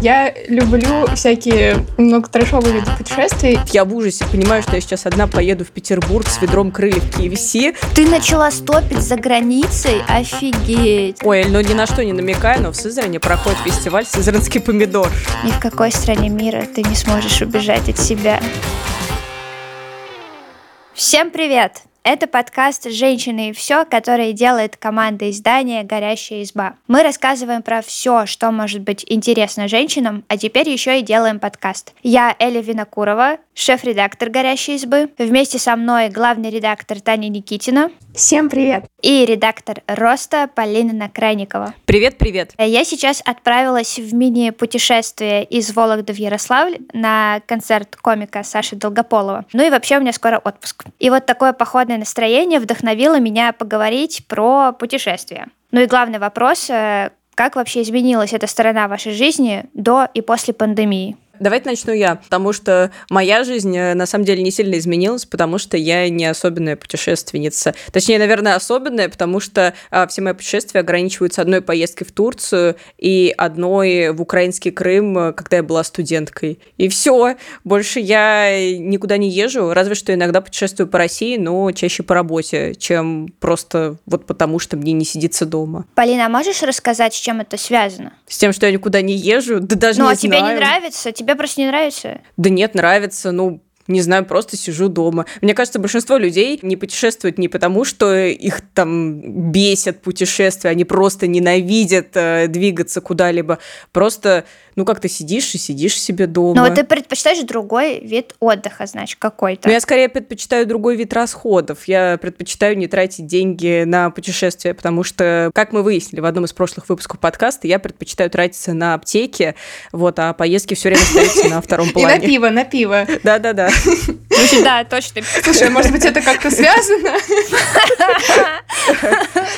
Я люблю всякие много трэшовые виды путешествий. Я в ужасе понимаю, что я сейчас одна поеду в Петербург с ведром крыльев KFC. Ты начала стопить за границей? Офигеть. Ой, ну ни на что не намекаю, но в Сызрани проходит фестиваль «Сызранский помидор». Ни в какой стране мира ты не сможешь убежать от себя. Всем привет! Это подкаст «Женщины и все», который делает команда издания «Горящая изба». Мы рассказываем про все, что может быть интересно женщинам, а теперь еще и делаем подкаст. Я Эля Винокурова, шеф-редактор «Горящей избы». Вместе со мной главный редактор Таня Никитина. Всем привет! И редактор «Роста» Полина Накрайникова. Привет-привет! Я сейчас отправилась в мини-путешествие из Вологды в Ярославль на концерт комика Саши Долгополова. Ну и вообще у меня скоро отпуск. И вот такое походное настроение вдохновило меня поговорить про путешествия. Ну и главный вопрос, э, как вообще изменилась эта сторона вашей жизни до и после пандемии? Давайте начну я, потому что моя жизнь э, на самом деле не сильно изменилась, потому что я не особенная путешественница. Точнее, наверное, особенная, потому что а, все мои путешествия ограничиваются одной поездкой в Турцию и одной в украинский Крым, э, когда я была студенткой. И все. Больше я никуда не езжу, разве что иногда путешествую по России, но чаще по работе, чем просто вот потому, что мне не сидится дома. Полина, а можешь рассказать, с чем это связано? С тем, что я никуда не езжу? Да даже ну, не а тебе знаю. не нравится? Тебе просто не нравится? Да нет, нравится. Ну, не знаю, просто сижу дома. Мне кажется, большинство людей не путешествуют не потому, что их там бесят путешествия, они просто ненавидят э, двигаться куда-либо. Просто, ну, как ты сидишь и сидишь себе дома. Ну, вот ты предпочитаешь другой вид отдыха, значит, какой-то. Но я скорее предпочитаю другой вид расходов. Я предпочитаю не тратить деньги на путешествия, потому что, как мы выяснили в одном из прошлых выпусков подкаста, я предпочитаю тратиться на аптеки, вот, а поездки все время остаются на втором И на плане. пиво, на пиво. Да-да-да. Слушай, да, точно. Слушай, может быть, это как-то связано?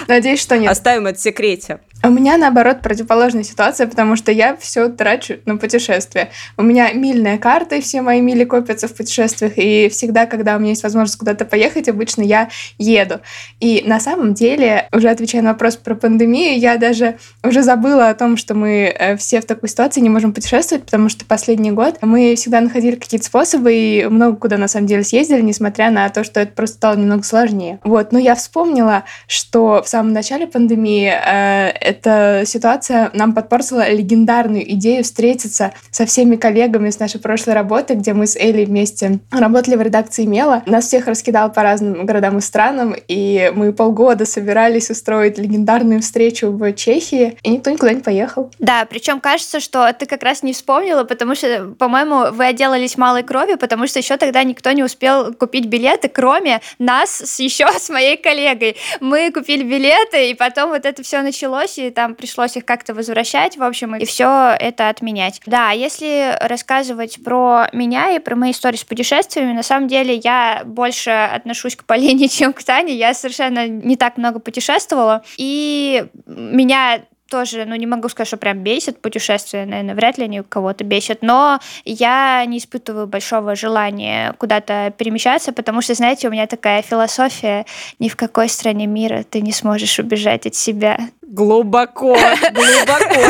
Надеюсь, что нет. Оставим это в секрете. У меня, наоборот, противоположная ситуация, потому что я все трачу на путешествия. У меня мильная карта, и все мои мили копятся в путешествиях, и всегда, когда у меня есть возможность куда-то поехать, обычно я еду. И на самом деле, уже отвечая на вопрос про пандемию, я даже уже забыла о том, что мы э, все в такой ситуации не можем путешествовать, потому что последний год мы всегда находили какие-то способы и много куда на самом деле съездили, несмотря на то, что это просто стало немного сложнее. Вот, но я вспомнила, что в самом начале пандемии э, эта ситуация нам подпортила легендарную идею встретиться со всеми коллегами с нашей прошлой работы, где мы с Элей вместе работали в редакции Мела. Нас всех раскидал по разным городам и странам, и мы полгода собирались устроить легендарную встречу в Чехии, и никто никуда не поехал. Да, причем кажется, что ты как раз не вспомнила, потому что, по-моему, вы отделались малой кровью, потому что еще тогда никто не успел купить билеты, кроме нас с, еще с моей коллегой. Мы купили билеты, и потом вот это все началось, и там пришлось их как-то возвращать, в общем, и все это отменять. Да, если рассказывать про меня и про мои истории с путешествиями, на самом деле я больше отношусь к Полине, чем к Тане. Я совершенно не так много путешествовала, и меня тоже, ну, не могу сказать, что прям бесит путешествия, наверное, вряд ли они у кого-то бесят, но я не испытываю большого желания куда-то перемещаться, потому что, знаете, у меня такая философия, ни в какой стране мира ты не сможешь убежать от себя. Глубоко, глубоко.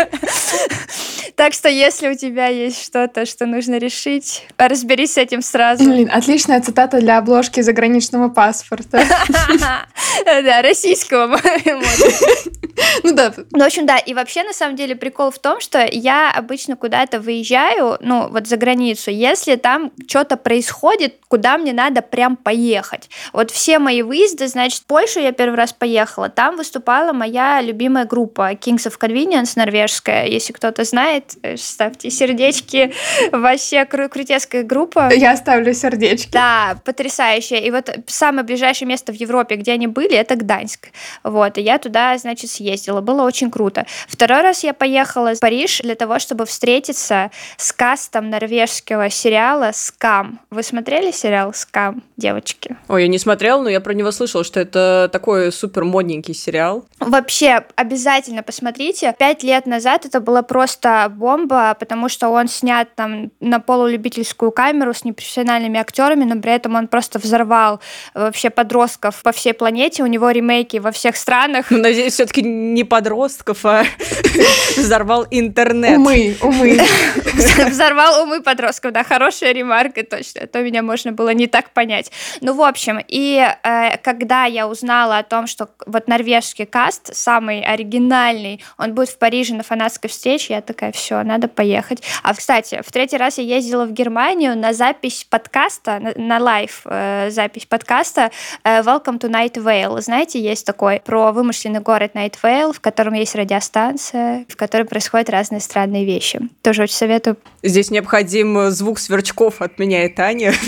Так что, если у тебя есть что-то, что нужно решить, разберись с этим сразу. Блин, отличная цитата для обложки заграничного паспорта. Да, российского. Ну да. Ну, в общем, да. И вообще, на самом деле, прикол в том, что я обычно куда-то выезжаю, ну, вот за границу, если там что-то происходит, куда мне надо прям поехать. Вот все мои выезды, значит, в Польшу я первый раз поехала. Там выступала моя любимая группа Kings of Convenience норвежская. Если кто-то знает, ставьте сердечки. Вообще кру- крутецкая группа. Я оставлю сердечки. Да, потрясающая. И вот самое ближайшее место в Европе, где они были, это Гданьск. Вот, и я туда, значит, съездила. Было очень круто. Второй раз я поехала в Париж для того, чтобы встретиться с кастом норвежского сериала «Скам». Вы смотрели сериал «Скам», девочки? Ой, я не смотрела, но я про него слышала, что это такой супер модненький сериал. Вообще, обязательно посмотрите. Пять лет назад это было просто бомба, потому что он снят там на полулюбительскую камеру с непрофессиональными актерами, но при этом он просто взорвал вообще подростков по всей планете. У него ремейки во всех странах. Ну, надеюсь, все-таки не подростков, а взорвал интернет. Умы, умы. Взорвал умы подростков, да, хорошая ремарка, точно. А то меня можно было не так понять. Ну, в общем, и э, когда я узнала о том, что вот норвежский каст, самый оригинальный, он будет в Париже на фанатской встрече, я такая, все, надо поехать. А, кстати, в третий раз я ездила в Германию на запись подкаста, на, на live э, запись подкаста э, Welcome to Night Vale. Знаете, есть такой про вымышленный город Night Vale, в котором есть радиостанция, в которой происходят разные странные вещи. Тоже очень советую. Здесь необходим звук сверчков от меня и Тани.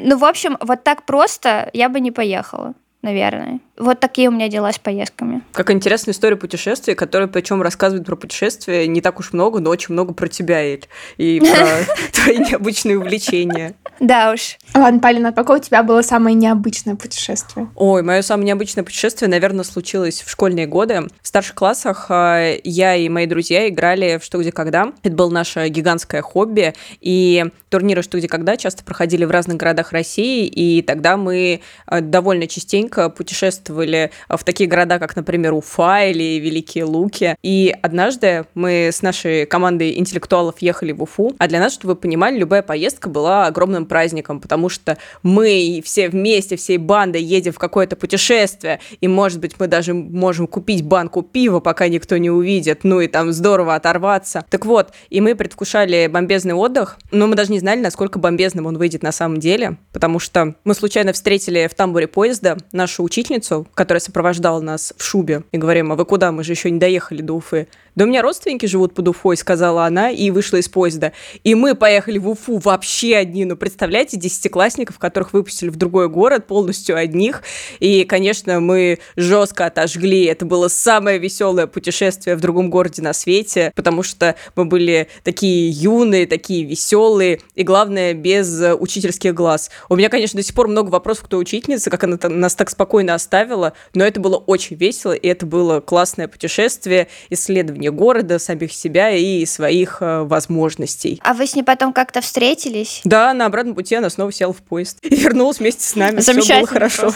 Ну, в общем, вот так просто я бы не поехала, наверное. Вот такие у меня дела с поездками. Как интересная история путешествий, которая причем рассказывает про путешествия не так уж много, но очень много про тебя, Эль, и про твои необычные увлечения. Да уж. Ладно, Полина, какое у тебя было самое необычное путешествие? Ой, мое самое необычное путешествие, наверное, случилось в школьные годы. В старших классах э, я и мои друзья играли в «Что, где, когда». Это было наше гигантское хобби, и турниры «Что, где, когда» часто проходили в разных городах России, и тогда мы э, довольно частенько путешествовали в такие города, как, например, Уфа или Великие Луки. И однажды мы с нашей командой интеллектуалов ехали в Уфу, а для нас, чтобы вы понимали, любая поездка была огромным праздником, потому что мы все вместе, всей бандой едем в какое-то путешествие, и, может быть, мы даже можем купить банку пива, пока никто не увидит, ну и там здорово оторваться. Так вот, и мы предвкушали бомбезный отдых, но мы даже не знали, насколько бомбезным он выйдет на самом деле, потому что мы случайно встретили в тамбуре поезда нашу учительницу, которая сопровождала нас в шубе, и говорим, а вы куда, мы же еще не доехали до Уфы. Да у меня родственники живут под Уфой, сказала она, и вышла из поезда. И мы поехали в Уфу вообще одни, ну, представляете, десятиклассников, которых выпустили в другой город, полностью одних. И, конечно, мы жестко отожгли. Это было самое веселое путешествие в другом городе на свете, потому что мы были такие юные, такие веселые, и, главное, без учительских глаз. У меня, конечно, до сих пор много вопросов к той учительнице, как она нас так спокойно оставила, но это было очень весело, и это было классное путешествие, исследование города, самих себя и своих э, возможностей. А вы с ней потом как-то встретились? Да, на обратном пути она снова села в поезд и вернулась вместе с нами. Все было хорошо.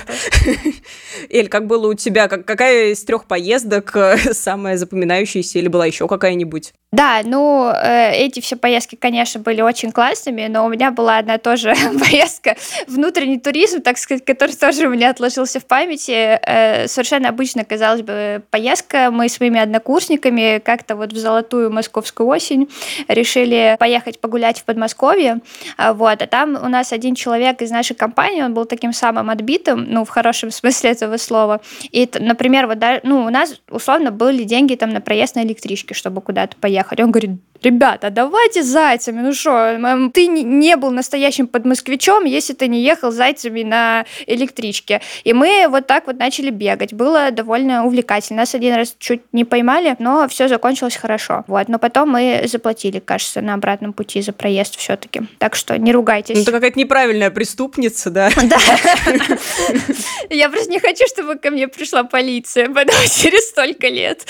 Эль, как было у тебя? Как, какая из трех поездок э, самая запоминающаяся или была еще какая-нибудь? Да, ну, э, эти все поездки, конечно, были очень классными, но у меня была одна тоже поездка, внутренний туризм, так сказать, который тоже у меня отложился в памяти. Э, совершенно обычно, казалось бы, поездка. Мы с моими однокурсниками как-то вот в золотую московскую осень решили поехать погулять в Подмосковье. А, вот, а там у нас один человек из нашей компании, он был таким самым отбитым, ну, в хорошем смысле этого слова. И, например, вот, да, ну, у нас условно были деньги там на проезд на электричке, чтобы куда-то поехать. Он говорит, ребята, давайте зайцами, ну что, ты не был настоящим подмосквичом, если ты не ехал зайцами на электричке. И мы вот так вот начали бегать. Было довольно увлекательно. Нас один раз чуть не поймали, но все закончилось хорошо. Вот. Но потом мы заплатили, кажется, на обратном пути за проезд все-таки. Так что не ругайтесь. Ну, это какая-то неправильная преступница, да? Да. Я просто не хочу, чтобы ко мне пришла полиция потом через столько лет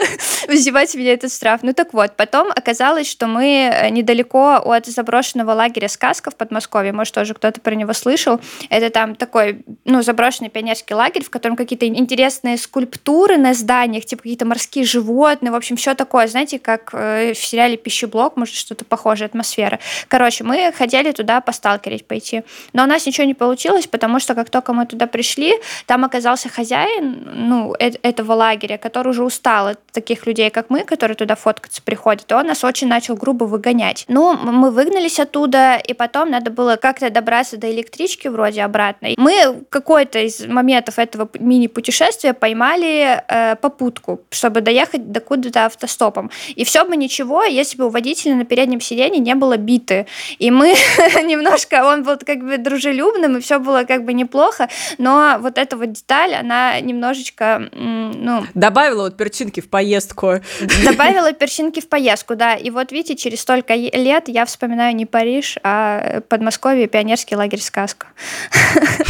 взимать меня этот штраф. Ну так вот, потом оказалось, что мы э, недалеко от заброшенного лагеря сказка в Подмосковье, может, тоже кто-то про него слышал. Это там такой, ну, заброшенный пионерский лагерь, в котором какие-то интересные скульптуры на зданиях, типа какие-то морские животные, в общем, все такое, знаете, как э, в сериале «Пищеблок», может, что-то похожее, атмосфера. Короче, мы хотели туда посталкерить пойти, но у нас ничего не получилось, потому что как только мы туда пришли, там оказался хозяин, ну, э этого лагеря, который уже устал от таких людей, как мы, которые туда фоткаться приходят, и он нас очень начал грубо выгонять. Ну, мы выгнались оттуда, и потом надо было как-то добраться до электрички вроде обратной. Мы какой-то из моментов этого мини-путешествия поймали э, попутку, чтобы доехать до куда-то автостопом. И все бы ничего, если бы у водителя на переднем сиденье не было биты. И мы немножко, он был как бы дружелюбным, и все было как бы неплохо, но вот эта вот деталь, она немножечко, ну... Добавила вот перчинки в поездку. Добавила перчинки в поездку, да, да. И вот видите, через столько лет я вспоминаю не Париж, а Подмосковье, пионерский лагерь «Сказка».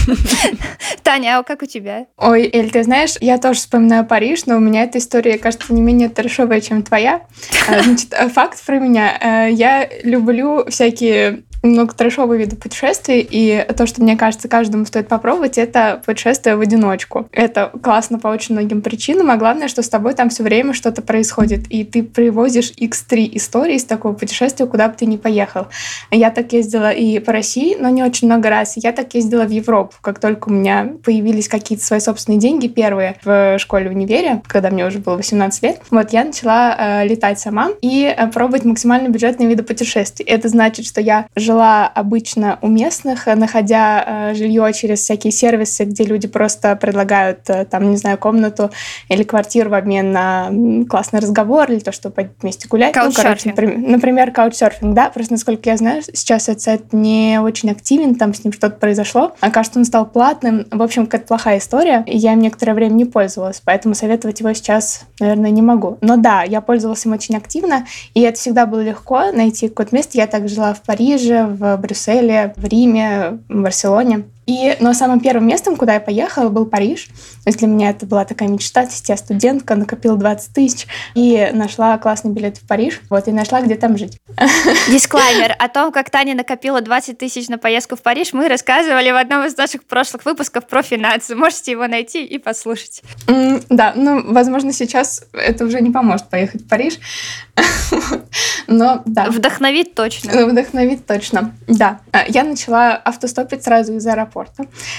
Таня, а как у тебя? Ой, Эль, ты знаешь, я тоже вспоминаю Париж, но у меня эта история, кажется, не менее трешовая, чем твоя. А, значит, факт про меня. Э, я люблю всякие много трэшовые виды путешествий, и то, что мне кажется, каждому стоит попробовать, это путешествие в одиночку. Это классно по очень многим причинам, а главное, что с тобой там все время что-то происходит, и ты привозишь x3 истории из такого путешествия, куда бы ты ни поехал. Я так ездила и по России, но не очень много раз. Я так ездила в Европу, как только у меня появились какие-то свои собственные деньги, первые в школе в универе, когда мне уже было 18 лет. Вот я начала э, летать сама и э, пробовать максимально бюджетные виды путешествий. Это значит, что я жила жила обычно у местных, находя э, жилье через всякие сервисы, где люди просто предлагают, э, там, не знаю, комнату или квартиру в обмен на классный разговор или то, чтобы вместе гулять. Ну, короче, например, например, каучсерфинг, да, просто насколько я знаю, сейчас этот сайт не очень активен, там с ним что-то произошло. А кажется, он стал платным. В общем, какая-то плохая история, и я им некоторое время не пользовалась, поэтому советовать его сейчас, наверное, не могу. Но да, я пользовалась им очень активно, и это всегда было легко найти какое-то место. Я так жила в Париже, в Брюсселе, в Риме, в Барселоне. И, но самым первым местом, куда я поехала, был Париж. То есть для меня это была такая мечта. Я студентка, накопила 20 тысяч и нашла классный билет в Париж. Вот, и нашла, где там жить. Дисклаймер. О том, как Таня накопила 20 тысяч на поездку в Париж, мы рассказывали в одном из наших прошлых выпусков про финансы. Можете его найти и послушать. Mm, да, ну, возможно, сейчас это уже не поможет поехать в Париж. Но да. Вдохновит точно. Ну, вдохновит точно, да. А, я начала автостопить сразу из аэропорта.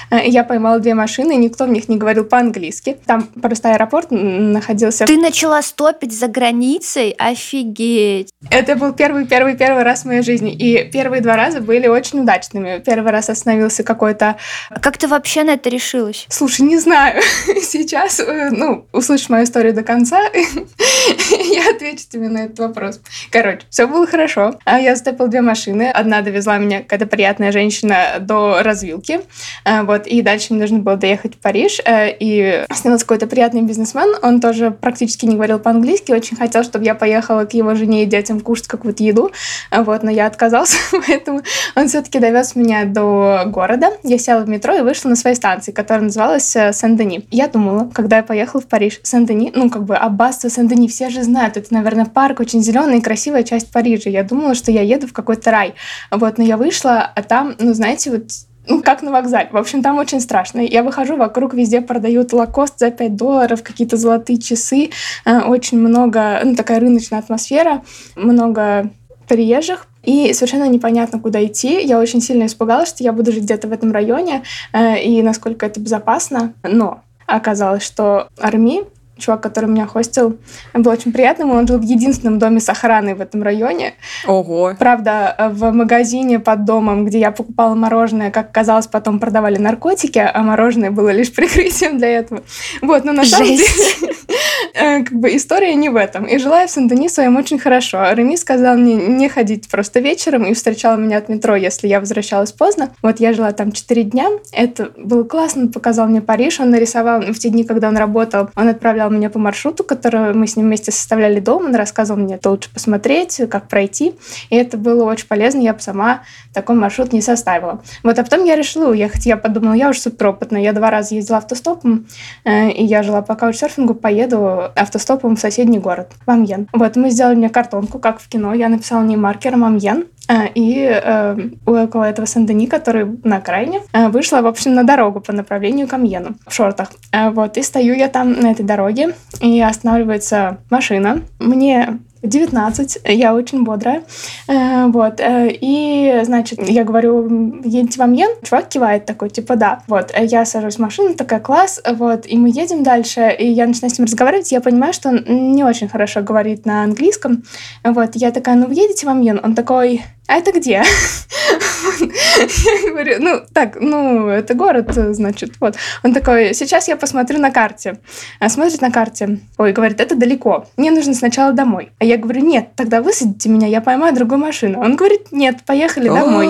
А, я поймала две машины, никто в них не говорил по-английски. Там просто аэропорт находился... Ты начала стопить за границей? Офигеть! Это был первый-первый-первый раз в моей жизни. И первые два раза были очень удачными. Первый раз остановился какой-то... Как ты вообще на это решилась? Слушай, не знаю. Сейчас, э, ну, услышишь мою историю до конца, я отвечу тебе на этот вопрос. Короче, все было хорошо. А я стопила две машины. Одна довезла меня какая-то приятная женщина до развилки. А, вот, и дальше мне нужно было доехать в Париж. Э, и снялся какой-то приятный бизнесмен. Он тоже практически не говорил по-английски. Очень хотел, чтобы я поехала к его жене и детям кушать какую-то еду. А, вот, но я отказался, поэтому он все-таки довез меня до города. Я села в метро и вышла на своей станции, которая называлась э, Сен-Дени. Я думала, когда я поехала в Париж, Сен-Дени, ну, как бы аббатство Сен-Дени все же знают. Это, наверное, парк очень зеленый и красивая часть Парижа. Я думала, что я еду в какой-то рай. Вот, но я вышла, а там, ну, знаете, вот ну, как на вокзале. В общем, там очень страшно. Я выхожу, вокруг везде продают лакост за 5 долларов, какие-то золотые часы. Э, очень много, ну, такая рыночная атмосфера, много приезжих. И совершенно непонятно, куда идти. Я очень сильно испугалась, что я буду жить где-то в этом районе, э, и насколько это безопасно. Но оказалось, что Арми чувак, который меня хостил, был очень приятным. Он жил в единственном доме с охраной в этом районе. Ого. Правда, в магазине под домом, где я покупала мороженое, как казалось, потом продавали наркотики, а мороженое было лишь прикрытием для этого. Вот, но на Жесть. самом деле как бы история не в этом. И жила я в Сен-Дени своем очень хорошо. Реми сказал мне не ходить просто вечером и встречал меня от метро, если я возвращалась поздно. Вот я жила там 4 дня. Это было классно. Он показал мне Париж. Он нарисовал в те дни, когда он работал, он отправлял меня по маршруту, который мы с ним вместе составляли дом. Он рассказывал мне, что лучше посмотреть, как пройти. И это было очень полезно. Я бы сама такой маршрут не составила. Вот, а потом я решила уехать. Я подумала, я уже суперопытная. Я два раза ездила автостопом, э, и я жила по каучсерфингу, поеду автостопом в соседний город, в Амьен. Вот, мы сделали мне картонку, как в кино. Я написала не маркером Амьен. А, и э, около этого Сен-Дени, который на окраине, э, вышла, в общем, на дорогу по направлению к Амьену в шортах. Э, вот, и стою я там на этой дороге, и останавливается машина. Мне 19, я очень бодрая. Э, вот. Э, и, значит, я говорю, едете в Амьен? Чувак кивает такой, типа, да. Вот. Э, я сажусь в машину, такая, класс. Вот. И мы едем дальше, и я начинаю с ним разговаривать. Я понимаю, что он не очень хорошо говорит на английском. Вот. Я такая, ну, едете в Амьен? Он такой, а это где? Я говорю, ну, так, ну, это город, значит, вот. Он такой, сейчас я посмотрю на карте. А смотрит на карте. Ой, говорит, это далеко. Мне нужно сначала домой. А я говорю, нет, тогда высадите меня, я поймаю другую машину. Он говорит, нет, поехали домой.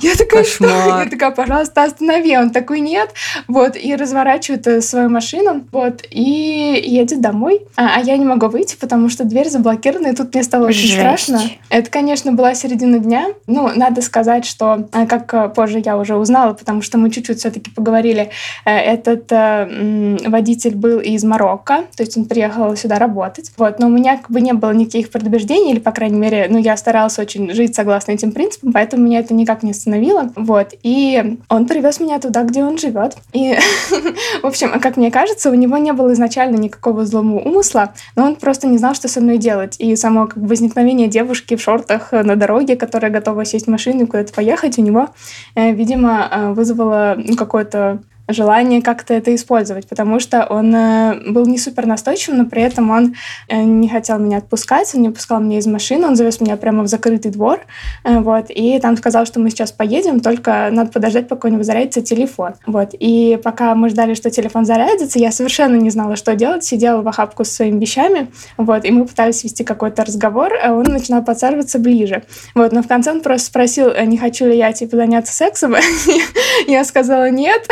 Я такая, что? Я такая, пожалуйста, останови. Он такой, нет. Вот, и разворачивает э, свою машину, вот, и едет домой. А, а я не могу выйти, потому что дверь заблокирована, и тут мне стало очень Жесть. страшно. Это, конечно, была середина дня. Ну, надо сказать, что, э, как э, позже я уже узнала, потому что мы чуть-чуть все-таки поговорили, этот водитель был из Марокко, то есть он приехал сюда работать. Вот, но у меня как бы не было никаких предубеждений, или, по крайней мере, ну, я старалась очень жить согласно этим принципам, поэтому меня это никак не остановило. Вот, и он привез меня туда, где он живет. И, в общем, как мне кажется, у него не было изначально никакого злого умысла, но он просто не знал, что со мной делать. И само как бы, возникновение девушки в шортах на дороге, которая готова сесть в машину и куда-то поехать, у него, э, видимо, э, вызвало ну, какое-то желание как-то это использовать, потому что он э, был не супер настойчивым, но при этом он э, не хотел меня отпускать, он не пускал меня из машины, он завез меня прямо в закрытый двор, э, вот, и там сказал, что мы сейчас поедем, только надо подождать, пока у него телефон, вот, и пока мы ждали, что телефон зарядится, я совершенно не знала, что делать, сидела в охапку со своими вещами, вот, и мы пытались вести какой-то разговор, а он начинал подсаживаться ближе, вот, но в конце он просто спросил, не хочу ли я, типа, заняться сексом, я сказала нет,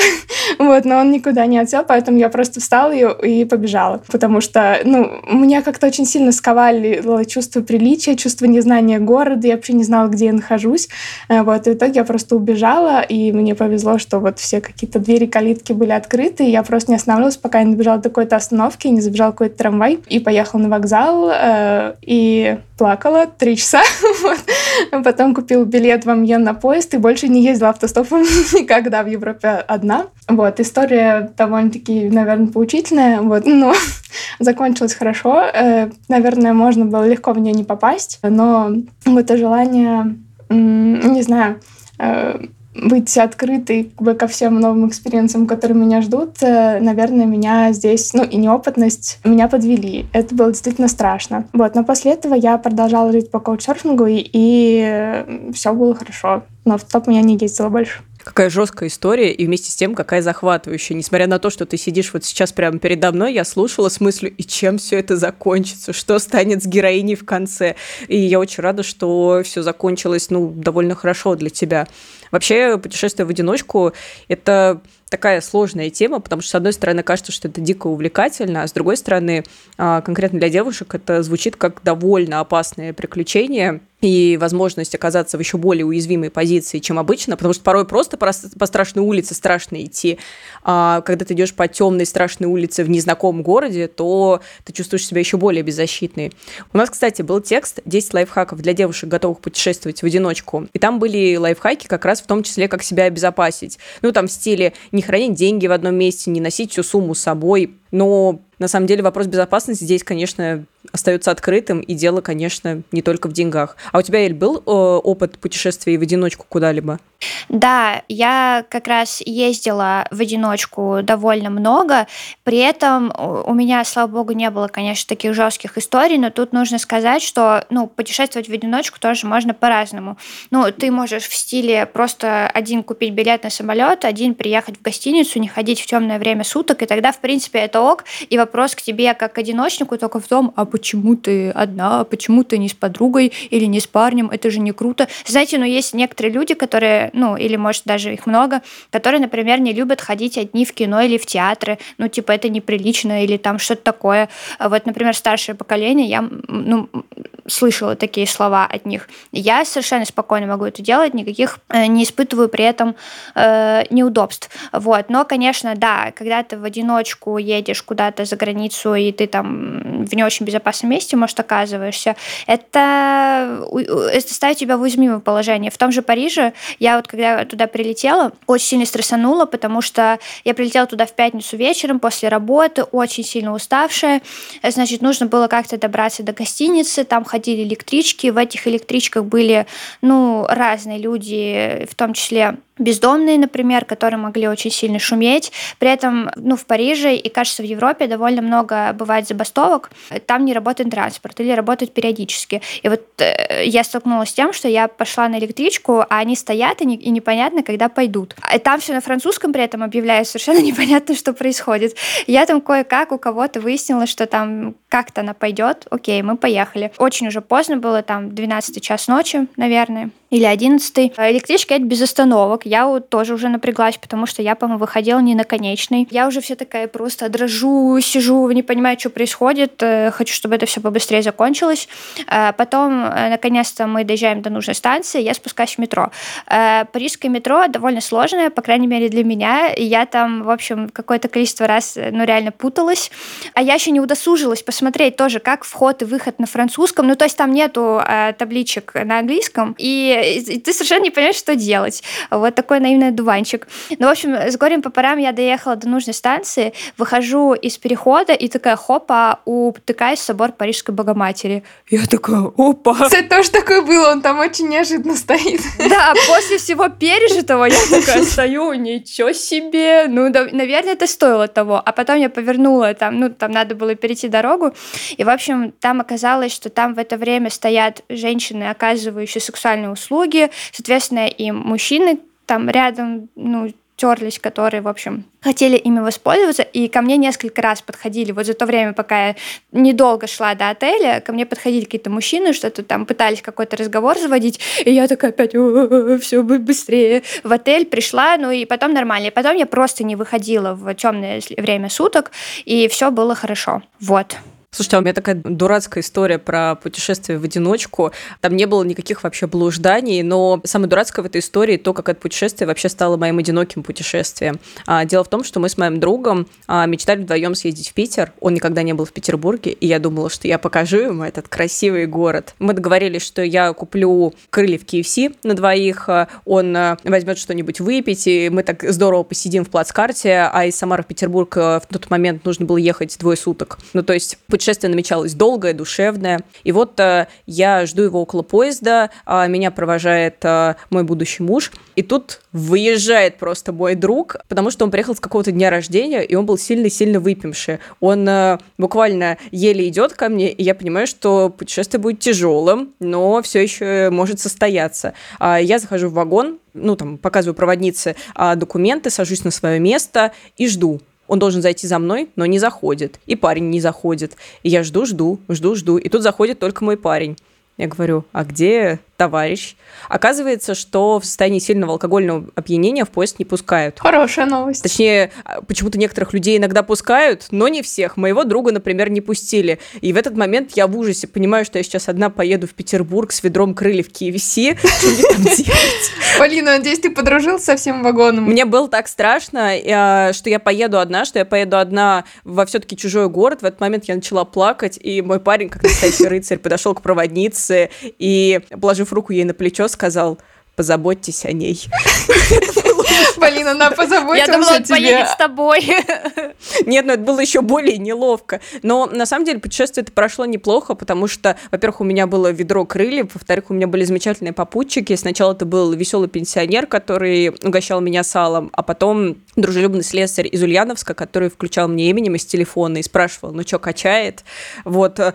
вот, но он никуда не отсел, поэтому я просто встала и, и побежала. Потому что, ну, меня как-то очень сильно сковали чувство приличия, чувство незнания города, я вообще не знала, где я нахожусь. Э, вот, и в итоге я просто убежала, и мне повезло, что вот все какие-то двери, калитки были открыты, и я просто не останавливалась, пока я не добежала до какой-то остановки, не забежала какой-то трамвай, и поехала на вокзал, э, и плакала три часа, вот. потом купил билет в Амьен на поезд и больше не ездила автостопом никогда в Европе одна. Вот, история довольно-таки, наверное, поучительная, вот, но закончилась хорошо. Э, наверное, можно было легко в нее не попасть, но это желание, не знаю, э, быть открытой как бы, ко всем новым experience ам, которые меня ждут, э, наверное, меня здесь, ну и неопытность, меня подвели. Это было действительно страшно. Вот, но после этого я продолжала жить по каучсерфингу, и, и все было хорошо. Но автостопом я не ездила больше. Какая жесткая история и вместе с тем какая захватывающая. Несмотря на то, что ты сидишь вот сейчас прямо передо мной, я слушала с мыслью, и чем все это закончится, что станет с героиней в конце. И я очень рада, что все закончилось, ну, довольно хорошо для тебя. Вообще, путешествие в одиночку – это такая сложная тема, потому что, с одной стороны, кажется, что это дико увлекательно, а с другой стороны, а, конкретно для девушек это звучит как довольно опасное приключение, и возможность оказаться в еще более уязвимой позиции, чем обычно, потому что порой просто по, страшной улице страшно идти. А когда ты идешь по темной страшной улице в незнакомом городе, то ты чувствуешь себя еще более беззащитной. У нас, кстати, был текст «10 лайфхаков для девушек, готовых путешествовать в одиночку». И там были лайфхаки как раз в том числе, как себя обезопасить. Ну, там в стиле не хранить деньги в одном месте, не носить всю сумму с собой, но на самом деле вопрос безопасности здесь, конечно, остается открытым, и дело, конечно, не только в деньгах. А у тебя, Эль, был э, опыт путешествий в одиночку куда-либо? Да, я как раз ездила в одиночку довольно много, при этом у меня, слава богу, не было, конечно, таких жестких историй, но тут нужно сказать, что, ну, путешествовать в одиночку тоже можно по-разному. Ну, ты можешь в стиле просто один купить билет на самолет, один приехать в гостиницу, не ходить в темное время суток, и тогда, в принципе, это ок, и вопрос к тебе как к одиночнику только в том, а почему ты одна, почему ты не с подругой или не с парнем, это же не круто. Знаете, ну, есть некоторые люди, которые, ну, или, может, даже их много, которые, например, не любят ходить одни в кино или в театры, ну, типа, это неприлично или там что-то такое. А вот, например, старшее поколение, я, ну, слышала такие слова от них. Я совершенно спокойно могу это делать, никаких э, не испытываю при этом э, неудобств. Вот. Но, конечно, да, когда ты в одиночку едешь куда-то за границу, и ты там в не очень безопасном месте, может, оказываешься, это, это ставит тебя в уязвимое положение. В том же Париже я вот, когда туда прилетела, очень сильно стрессанула, потому что я прилетела туда в пятницу вечером после работы, очень сильно уставшая. Значит, нужно было как-то добраться до гостиницы, там ходили электрички, в этих электричках были, ну, разные люди, в том числе бездомные, например, которые могли очень сильно шуметь. При этом, ну, в Париже и, кажется, в Европе довольно много бывает забастовок. Там не работает транспорт или работает периодически. И вот э, я столкнулась с тем, что я пошла на электричку, а они стоят, и, не, и непонятно, когда пойдут. И там все на французском при этом объявляют, совершенно непонятно, что происходит. Я там кое-как у кого-то выяснила, что там как-то она пойдет. Окей, мы поехали. Очень уже поздно было, там 12 час ночи, наверное или 11 электричка едет без остановок. Я вот тоже уже напряглась, потому что я, по-моему, выходила не на конечной. Я уже вся такая просто дрожу, сижу, не понимаю, что происходит. Э, хочу, чтобы это все побыстрее закончилось. Э, потом, э, наконец-то, мы доезжаем до нужной станции, я спускаюсь в метро. Парижское метро довольно сложное, по крайней мере, для меня. Я там, в общем, какое-то количество раз, ну, реально путалась. А я еще не удосужилась посмотреть тоже, как вход и выход на французском. Ну, то есть там нету табличек на английском. И ты совершенно не понимаешь, что делать. Вот такой наивный одуванчик. Ну, в общем, с горем по парам я доехала до нужной станции, выхожу из перехода и такая, хопа, утыкаюсь в собор Парижской Богоматери. Я такая, опа! Кстати, тоже такое было, он там очень неожиданно стоит. Да, после всего пережитого я такая стою, ничего себе, ну, да, наверное, это стоило того. А потом я повернула, там, ну, там надо было перейти дорогу, и, в общем, там оказалось, что там в это время стоят женщины, оказывающие сексуальные услуги, соответственно, и мужчины там рядом, ну, терлись, которые, в общем, хотели ими воспользоваться, и ко мне несколько раз подходили, вот за то время, пока я недолго шла до отеля, ко мне подходили какие-то мужчины, что-то там пытались какой-то разговор заводить, и я такая опять, все быстрее, в отель пришла, ну и потом нормально, и потом я просто не выходила в темное время суток, и все было хорошо, вот. Слушайте, а у меня такая дурацкая история про путешествие в одиночку. Там не было никаких вообще блужданий, но самое дурацкое в этой истории то, как это путешествие вообще стало моим одиноким путешествием. А, дело в том, что мы с моим другом а, мечтали вдвоем съездить в Питер. Он никогда не был в Петербурге, и я думала, что я покажу ему этот красивый город. Мы договорились, что я куплю крылья в KFC на двоих, а, он а, возьмет что-нибудь выпить, и мы так здорово посидим в плацкарте, а из Самары в Петербург а, в тот момент нужно было ехать двое суток. Ну, то есть путешествие намечалось долгое, душевное. И вот э, я жду его около поезда, а меня провожает э, мой будущий муж. И тут выезжает просто мой друг, потому что он приехал с какого-то дня рождения, и он был сильно-сильно выпивший. Он э, буквально еле идет ко мне, и я понимаю, что путешествие будет тяжелым, но все еще может состояться. А я захожу в вагон, ну, там, показываю проводнице а, документы, сажусь на свое место и жду он должен зайти за мной, но не заходит. И парень не заходит. И я жду, жду, жду, жду. И тут заходит только мой парень. Я говорю, а где товарищ. Оказывается, что в состоянии сильного алкогольного опьянения в поезд не пускают. Хорошая новость. Точнее, а, почему-то некоторых людей иногда пускают, но не всех. Моего друга, например, не пустили. И в этот момент я в ужасе понимаю, что я сейчас одна поеду в Петербург с ведром крыльев KFC. Что мне там делать? Полина, надеюсь, ты подружился со всем вагоном. Мне было так страшно, а, что я поеду одна, что я поеду одна во все-таки чужой город. В этот момент я начала плакать, и мой парень, как настоящий рыцарь, подошел к проводнице и, положив положив руку ей на плечо, сказал, позаботьтесь о ней. Полина, она позаботится Я думала, он поедет с тобой. Нет, ну это было еще более неловко. Но на самом деле путешествие это прошло неплохо, потому что, во-первых, у меня было ведро крыльев, во-вторых, у меня были замечательные попутчики. Сначала это был веселый пенсионер, который угощал меня салом, а потом дружелюбный слесарь из Ульяновска, который включал мне именем из телефона и спрашивал, ну что, качает? Вот, э,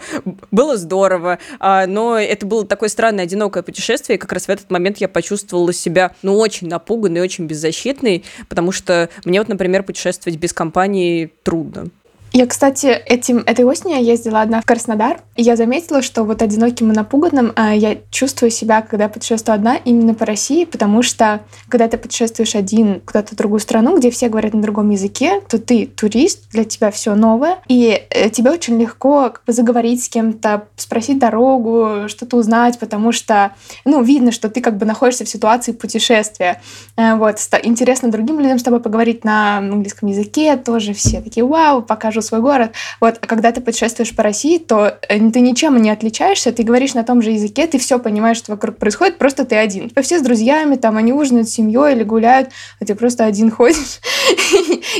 было здорово, а, но это было такое странное, одинокое путешествие, и как раз в этот момент я почувствовала себя, ну, очень напуганной, очень беззащитной, потому что мне вот, например, путешествовать без компании трудно. Я, кстати, этим, этой осенью я ездила одна в Краснодар, и я заметила, что вот одиноким и напуганным а, я чувствую себя, когда путешествую одна, именно по России, потому что когда ты путешествуешь один куда-то в другую страну, где все говорят на другом языке, то ты турист, для тебя все новое, и э, тебе очень легко как бы заговорить с кем-то, спросить дорогу, что-то узнать, потому что, ну, видно, что ты как бы находишься в ситуации путешествия. Э, вот, интересно другим людям с тобой поговорить на английском языке, тоже все такие, вау, покажу свой город. Вот, а когда ты путешествуешь по России, то э, ты ничем не отличаешься, ты говоришь на том же языке, ты все понимаешь, что вокруг происходит, просто ты один. Все с друзьями, там, они ужинают с семьей или гуляют, а ты просто один ходишь.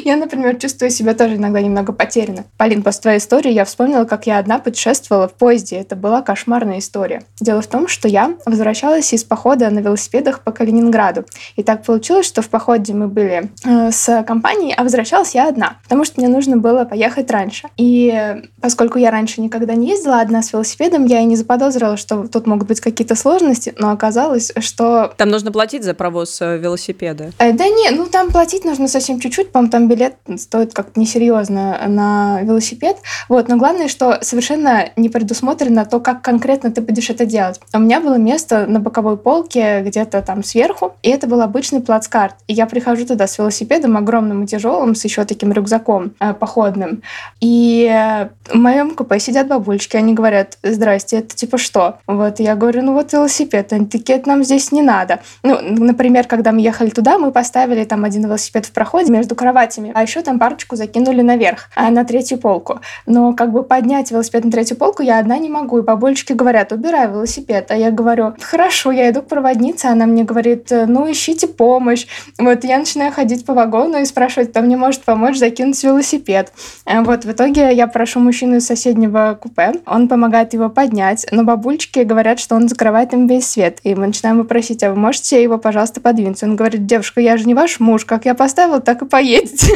Я, например, чувствую себя тоже иногда немного потеряна. Полин, после твоей истории я вспомнила, как я одна путешествовала в поезде. Это была кошмарная история. Дело в том, что я возвращалась из похода на велосипедах по Калининграду. И так получилось, что в походе мы были э, с компанией, а возвращалась я одна, потому что мне нужно было поехать раньше. И поскольку я раньше никогда не ездила одна с велосипедом, я и не заподозрила, что тут могут быть какие-то сложности, но оказалось, что... Там нужно платить за провоз э, велосипеда? Э, да не, ну там платить нужно совсем чуть-чуть, по-моему, там билет стоит как-то несерьезно на велосипед. Вот, но главное, что совершенно не предусмотрено то, как конкретно ты будешь это делать. У меня было место на боковой полке где-то там сверху, и это был обычный плацкарт. И я прихожу туда с велосипедом огромным и тяжелым, с еще таким рюкзаком э, походным. И в моем купе сидят бабульки, они говорят, здрасте, это типа что? Вот, я говорю, ну вот велосипед. Они такие, это нам здесь не надо. Ну, например, когда мы ехали туда, мы поставили там один велосипед в проходе между кроватями, а еще там парочку закинули наверх, а на третью полку. Но как бы поднять велосипед на третью полку я одна не могу. И бабульчики говорят, убирай велосипед. А я говорю, хорошо, я иду к проводнице. Она мне говорит, ну ищите помощь. Вот я начинаю ходить по вагону и спрашивать, кто мне может помочь закинуть велосипед. А вот в итоге я прошу мужчину из соседнего купе. Он помогает его поднять. Но бабульчики говорят, что он закрывает им весь свет. И мы начинаем его просить, а вы можете его, пожалуйста, подвинуть? Он говорит, девушка, я же не ваш муж. Как я поставил, так и поедете.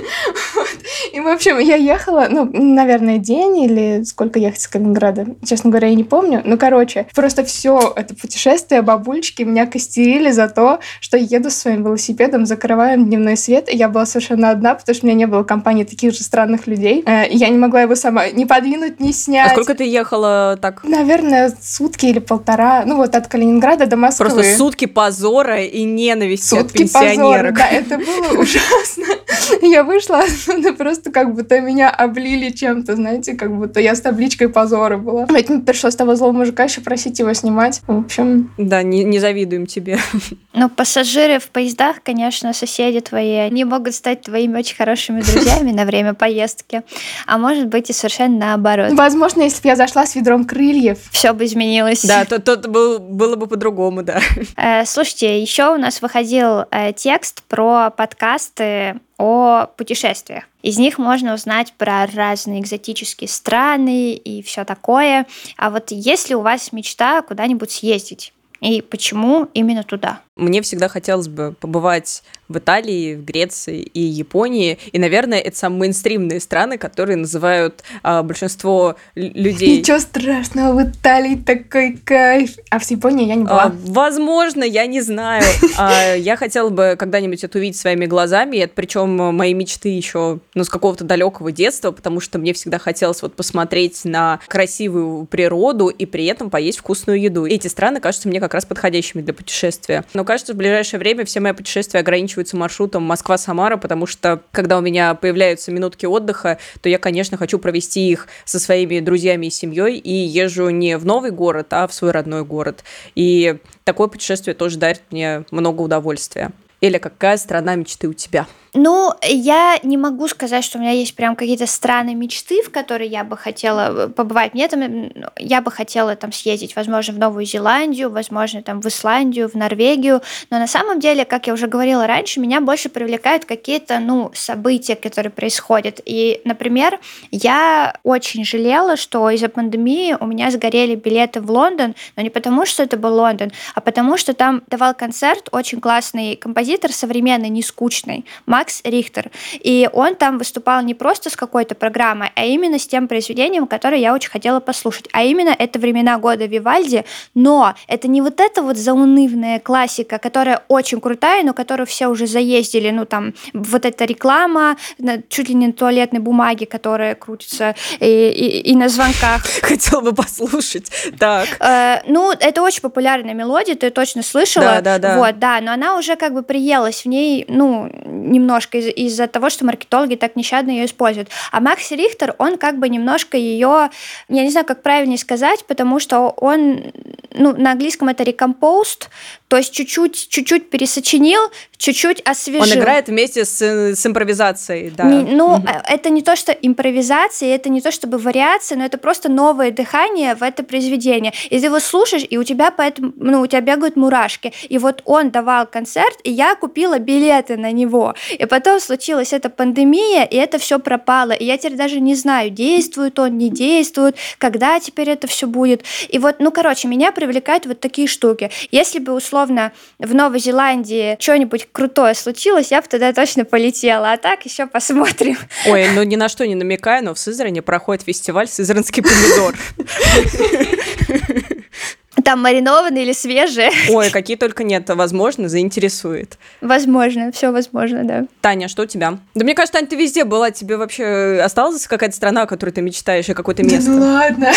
И, в общем, я ехала, ну, наверное, день или сколько ехать с Калининграда. Честно говоря, я не помню. Ну, короче, просто все это путешествие бабульчики меня костерили за то, что еду своим велосипедом, закрываем дневной свет. И я была совершенно одна, потому что у меня не было компании таких же странных людей. Э, я не могла его сама ни подвинуть, ни снять. А сколько ты ехала так? Наверное, сутки или полтора. Ну, вот от Калининграда до Москвы. Просто сутки позора и ненависти сутки от пенсионерок. Позора, да, это было ужасно. Я вышла оттуда просто как будто меня облили чем-то, знаете, как будто я с табличкой позора была. Мне пришлось того злого мужика еще просить его снимать. В общем... Да, не, не завидуем тебе. Но пассажиры в поездах, конечно, соседи твои, они могут стать твоими очень хорошими друзьями на время поездки. А может быть и совершенно наоборот. Возможно, если бы я зашла с ведром крыльев. Все бы изменилось. Да, то, то был, было бы по-другому, да. Э, слушайте, еще у нас выходил э, текст про подкасты о путешествиях. Из них можно узнать про разные экзотические страны и все такое. А вот есть ли у вас мечта куда-нибудь съездить? И почему именно туда? Мне всегда хотелось бы побывать в Италии, в Греции и Японии. И, наверное, это самые мейнстримные страны, которые называют а, большинство людей. Ничего страшного, в Италии такой кайф. А в Японии я не была. А, возможно, я не знаю. А, я хотела бы когда-нибудь это увидеть своими глазами. Это причем мои мечты еще ну, с какого-то далекого детства, потому что мне всегда хотелось вот посмотреть на красивую природу и при этом поесть вкусную еду. И эти страны кажутся мне как раз подходящими для путешествия. Но кажется, в ближайшее время все мои путешествия ограничиваются маршрутом Москва-Самара, потому что, когда у меня появляются минутки отдыха, то я, конечно, хочу провести их со своими друзьями и семьей, и езжу не в новый город, а в свой родной город. И такое путешествие тоже дарит мне много удовольствия. Или какая страна мечты у тебя? Ну, я не могу сказать, что у меня есть прям какие-то странные мечты, в которые я бы хотела э, побывать. Мне там, я бы хотела там съездить, возможно, в Новую Зеландию, возможно, там в Исландию, в Норвегию. Но на самом деле, как я уже говорила раньше, меня больше привлекают какие-то, ну, события, которые происходят. И, например, я очень жалела, что из-за пандемии у меня сгорели билеты в Лондон, но не потому, что это был Лондон, а потому, что там давал концерт очень классный композитор, современный, не скучный, Макс Рихтер. И он там выступал не просто с какой-то программой, а именно с тем произведением, которое я очень хотела послушать. А именно это «Времена года Вивальди», но это не вот эта вот заунывная классика, которая очень крутая, но которую все уже заездили, ну там вот эта реклама, чуть ли не на туалетной бумаге, которая крутится и, и, и на звонках. Хотела бы послушать. Так. Э, ну, это очень популярная мелодия, ты точно слышала. Да, да, да. Вот, да, но она уже как бы приелась в ней, ну, немного немножко из- из-за того, что маркетологи так нещадно ее используют. А Макс Рихтер, он как бы немножко ее, я не знаю, как правильнее сказать, потому что он, ну, на английском это recomposed, То есть чуть-чуть, чуть-чуть пересочинил, чуть-чуть освежил. Он играет вместе с, с импровизацией, да. Не, ну, угу. это не то, что импровизация, это не то, чтобы вариация, но это просто новое дыхание в это произведение. И ты его слушаешь, и у тебя поэтому, ну, у тебя бегают мурашки. И вот он давал концерт, и я купила билеты на него. И потом случилась эта пандемия, и это все пропало. И я теперь даже не знаю, действует он, не действует, когда теперь это все будет. И вот, ну, короче, меня привлекают вот такие штуки. Если бы, условно, в Новой Зеландии что-нибудь крутое случилось, я бы туда точно полетела. А так еще посмотрим. Ой, ну ни на что не намекаю, но в Сызрани проходит фестиваль «Сызранский помидор». Там маринованные или свежие. Ой, какие только нет. Возможно, заинтересует. Возможно, все возможно, да. Таня, что у тебя? Да мне кажется, Таня, ты везде была. Тебе вообще осталась какая-то страна, о которой ты мечтаешь, и какое-то место? Да ну ладно.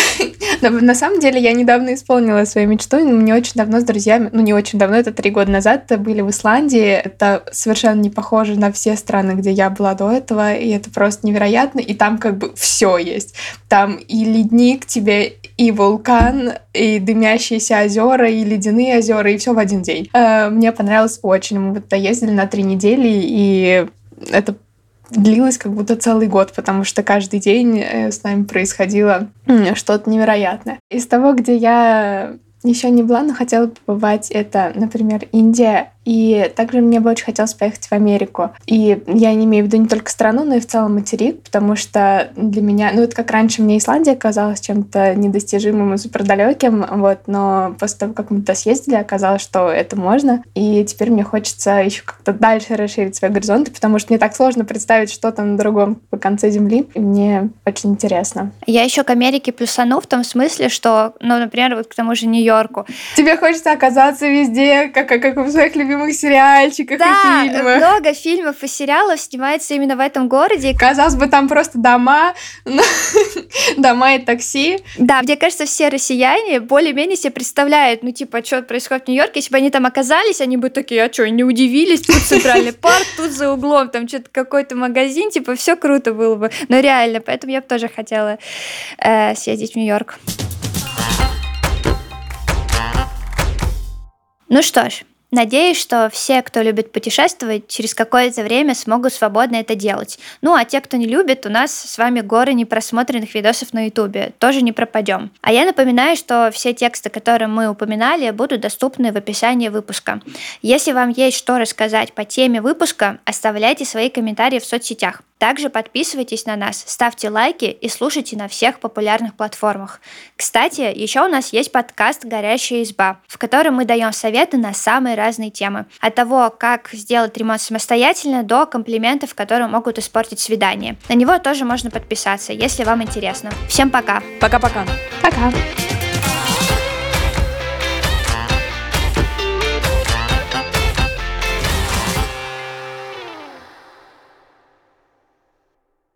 На самом деле, я недавно исполнила свою мечту. Мне очень давно с друзьями, ну не очень давно, это три года назад, были в Исландии. Это совершенно не похоже на все страны, где я была до этого, и это просто невероятно. И там как бы все есть. Там и ледник тебе, и вулкан, и дымящиеся озера, и ледяные озера, и все в один день. Э, мне понравилось очень. Мы вот ездили на три недели, и это длилось как будто целый год, потому что каждый день э, с нами происходило что-то невероятное. Из того, где я еще не была, но хотела побывать, это, например, Индия и также мне бы очень хотелось поехать в Америку. И я не имею в виду не только страну, но и в целом материк, потому что для меня, ну это как раньше мне Исландия казалась чем-то недостижимым и супердалеким, вот, но после того, как мы туда съездили, оказалось, что это можно. И теперь мне хочется еще как-то дальше расширить свои горизонты, потому что мне так сложно представить, что там на другом по конце Земли. И мне очень интересно. Я еще к Америке плюсану в том смысле, что, ну, например, вот к тому же Нью-Йорку. Тебе хочется оказаться везде, как, как в своих любимых любимых сериальчиках да, и фильмах. много фильмов и сериалов снимается именно в этом городе. Казалось бы, там просто дома, дома и такси. Да, мне кажется, все россияне более-менее себе представляют, ну, типа, что происходит в Нью-Йорке, если бы они там оказались, они бы такие, а что, не удивились, тут центральный парк, тут за углом, там что-то какой-то магазин, типа, все круто было бы. Но реально, поэтому я бы тоже хотела э, съездить в Нью-Йорк. Ну что ж, Надеюсь, что все, кто любит путешествовать, через какое-то время смогут свободно это делать. Ну а те, кто не любит, у нас с вами горы непросмотренных видосов на ютубе. Тоже не пропадем. А я напоминаю, что все тексты, которые мы упоминали, будут доступны в описании выпуска. Если вам есть что рассказать по теме выпуска, оставляйте свои комментарии в соцсетях. Также подписывайтесь на нас, ставьте лайки и слушайте на всех популярных платформах. Кстати, еще у нас есть подкаст «Горящая изба», в котором мы даем советы на самые разные темы. От того, как сделать ремонт самостоятельно, до комплиментов, которые могут испортить свидание. На него тоже можно подписаться, если вам интересно. Всем пока! Пока-пока! Пока! -пока. пока.